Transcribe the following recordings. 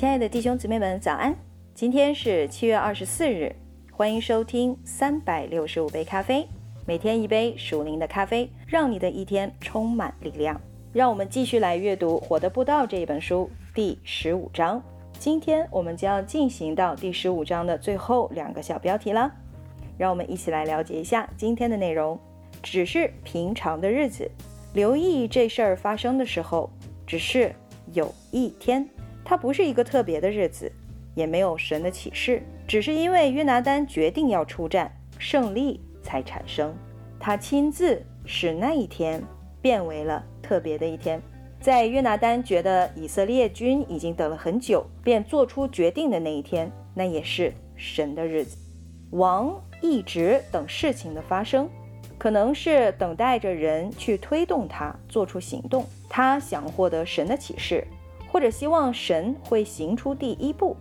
亲爱的弟兄姊妹们，早安！今天是七月二十四日，欢迎收听三百六十五杯咖啡，每天一杯属灵的咖啡，让你的一天充满力量。让我们继续来阅读《活的步道》这一本书第十五章。今天我们将要进行到第十五章的最后两个小标题了。让我们一起来了解一下今天的内容。只是平常的日子，留意这事儿发生的时候，只是有一天，它不是一个特别的日子，也没有神的启示，只是因为约拿丹决定要出战，胜利才产生。他亲自使那一天变为了。特别的一天，在约拿丹觉得以色列军已经等了很久，便做出决定的那一天，那也是神的日子。王一直等事情的发生，可能是等待着人去推动他做出行动。他想获得神的启示，或者希望神会行出第一步，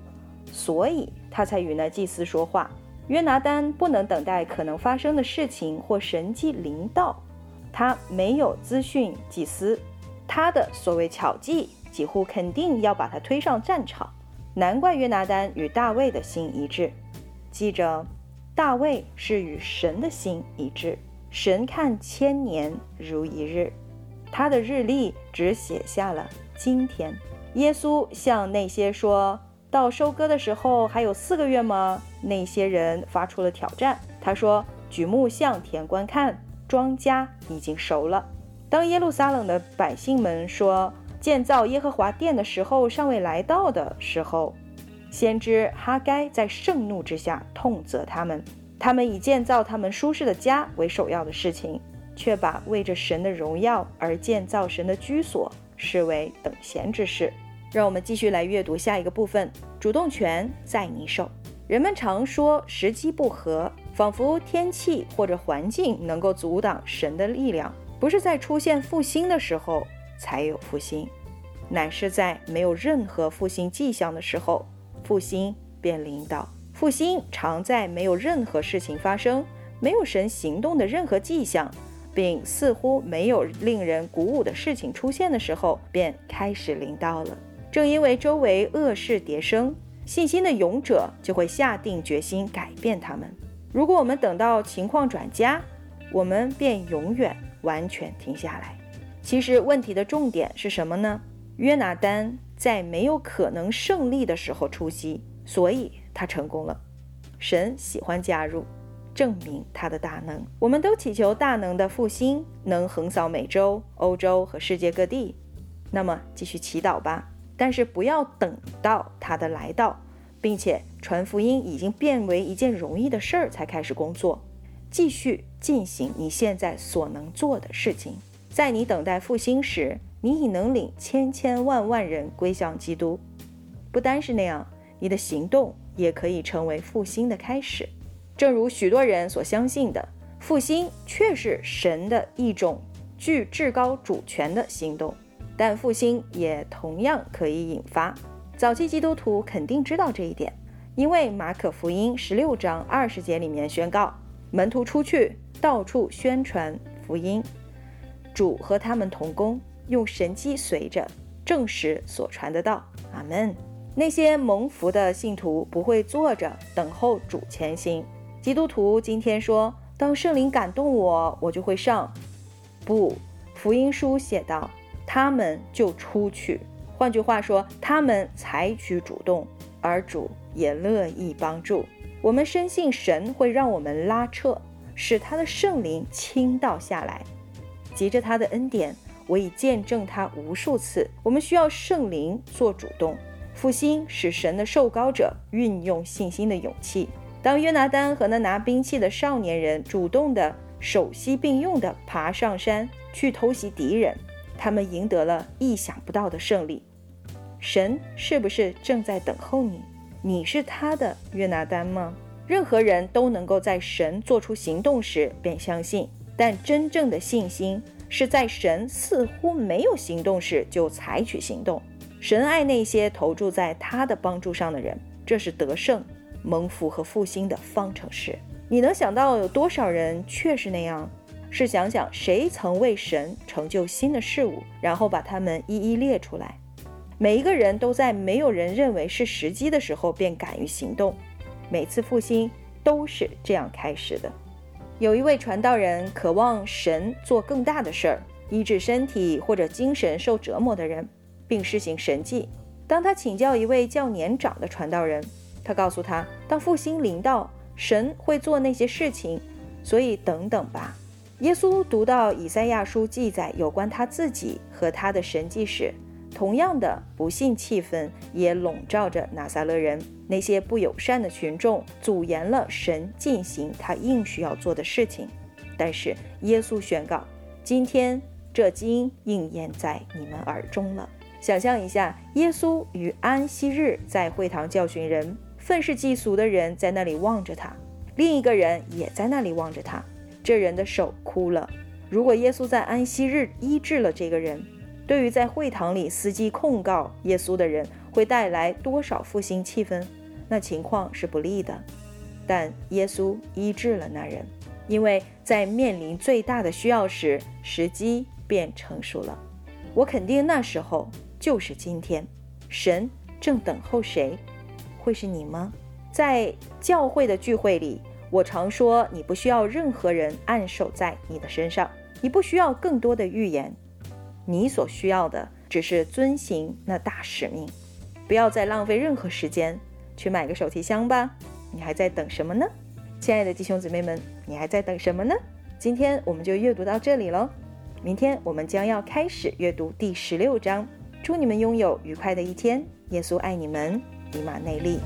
所以他才与那祭司说话。约拿丹不能等待可能发生的事情或神迹临到。他没有资讯祭司，他的所谓巧计几乎肯定要把他推上战场。难怪约拿丹与大卫的心一致。记着，大卫是与神的心一致。神看千年如一日，他的日历只写下了今天。耶稣向那些说到收割的时候还有四个月吗？那些人发出了挑战。他说：“举目向田观看。”庄稼已经熟了。当耶路撒冷的百姓们说建造耶和华殿的时候尚未来到的时候，先知哈该在盛怒之下痛责他们：他们以建造他们舒适的家为首要的事情，却把为着神的荣耀而建造神的居所视为等闲之事。让我们继续来阅读下一个部分：主动权在你手。人们常说时机不合。仿佛天气或者环境能够阻挡神的力量，不是在出现复兴的时候才有复兴，乃是在没有任何复兴迹象的时候，复兴便临到。复兴常在没有任何事情发生、没有神行动的任何迹象，并似乎没有令人鼓舞的事情出现的时候，便开始临到了。正因为周围恶事迭生，信心的勇者就会下定决心改变他们。如果我们等到情况转佳，我们便永远完全停下来。其实问题的重点是什么呢？约拿丹在没有可能胜利的时候出击，所以他成功了。神喜欢加入，证明他的大能。我们都祈求大能的复兴能横扫美洲、欧洲和世界各地。那么继续祈祷吧，但是不要等到他的来到。并且传福音已经变为一件容易的事儿，才开始工作，继续进行你现在所能做的事情。在你等待复兴时，你已能领千千万万人归向基督。不单是那样，你的行动也可以成为复兴的开始。正如许多人所相信的，复兴却是神的一种具至高主权的行动，但复兴也同样可以引发。早期基督徒肯定知道这一点，因为马可福音十六章二十节里面宣告，门徒出去到处宣传福音，主和他们同工，用神机随着证实所传的道。阿门。那些蒙福的信徒不会坐着等候主前行。基督徒今天说，当圣灵感动我，我就会上。不，福音书写道，他们就出去。换句话说，他们采取主动，而主也乐意帮助。我们深信神会让我们拉扯，使他的圣灵倾倒下来。急着他的恩典，我已见证他无数次。我们需要圣灵做主动，复兴使神的受膏者运用信心的勇气。当约拿丹和那拿兵器的少年人主动的手膝并用的爬上山去偷袭敌人，他们赢得了意想不到的胜利。神是不是正在等候你？你是他的约拿丹吗？任何人都能够在神做出行动时便相信，但真正的信心是在神似乎没有行动时就采取行动。神爱那些投注在他的帮助上的人，这是得胜、蒙福和复兴的方程式。你能想到有多少人确实那样？试想想，谁曾为神成就新的事物，然后把它们一一列出来？每一个人都在没有人认为是时机的时候便敢于行动。每次复兴都是这样开始的。有一位传道人渴望神做更大的事儿，医治身体或者精神受折磨的人，并施行神迹。当他请教一位较年长的传道人，他告诉他，当复兴临到，神会做那些事情，所以等等吧。耶稣读到以赛亚书记载有关他自己和他的神迹时，同样的不幸气氛也笼罩着拿撒勒人。那些不友善的群众阻延了神进行他应需要做的事情。但是耶稣宣告：“今天这经应验在你们耳中了。”想象一下，耶稣于安息日在会堂教训人，愤世嫉俗的人在那里望着他，另一个人也在那里望着他。这人的手枯了。如果耶稣在安息日医治了这个人，对于在会堂里伺机控告耶稣的人，会带来多少复兴气氛？那情况是不利的。但耶稣医治了那人，因为在面临最大的需要时，时机便成熟了。我肯定那时候就是今天。神正等候谁？会是你吗？在教会的聚会里。我常说，你不需要任何人按手在你的身上，你不需要更多的预言，你所需要的只是遵行那大使命。不要再浪费任何时间去买个手提箱吧，你还在等什么呢？亲爱的弟兄姊妹们，你还在等什么呢？今天我们就阅读到这里喽，明天我们将要开始阅读第十六章。祝你们拥有愉快的一天，耶稣爱你们，以马内利。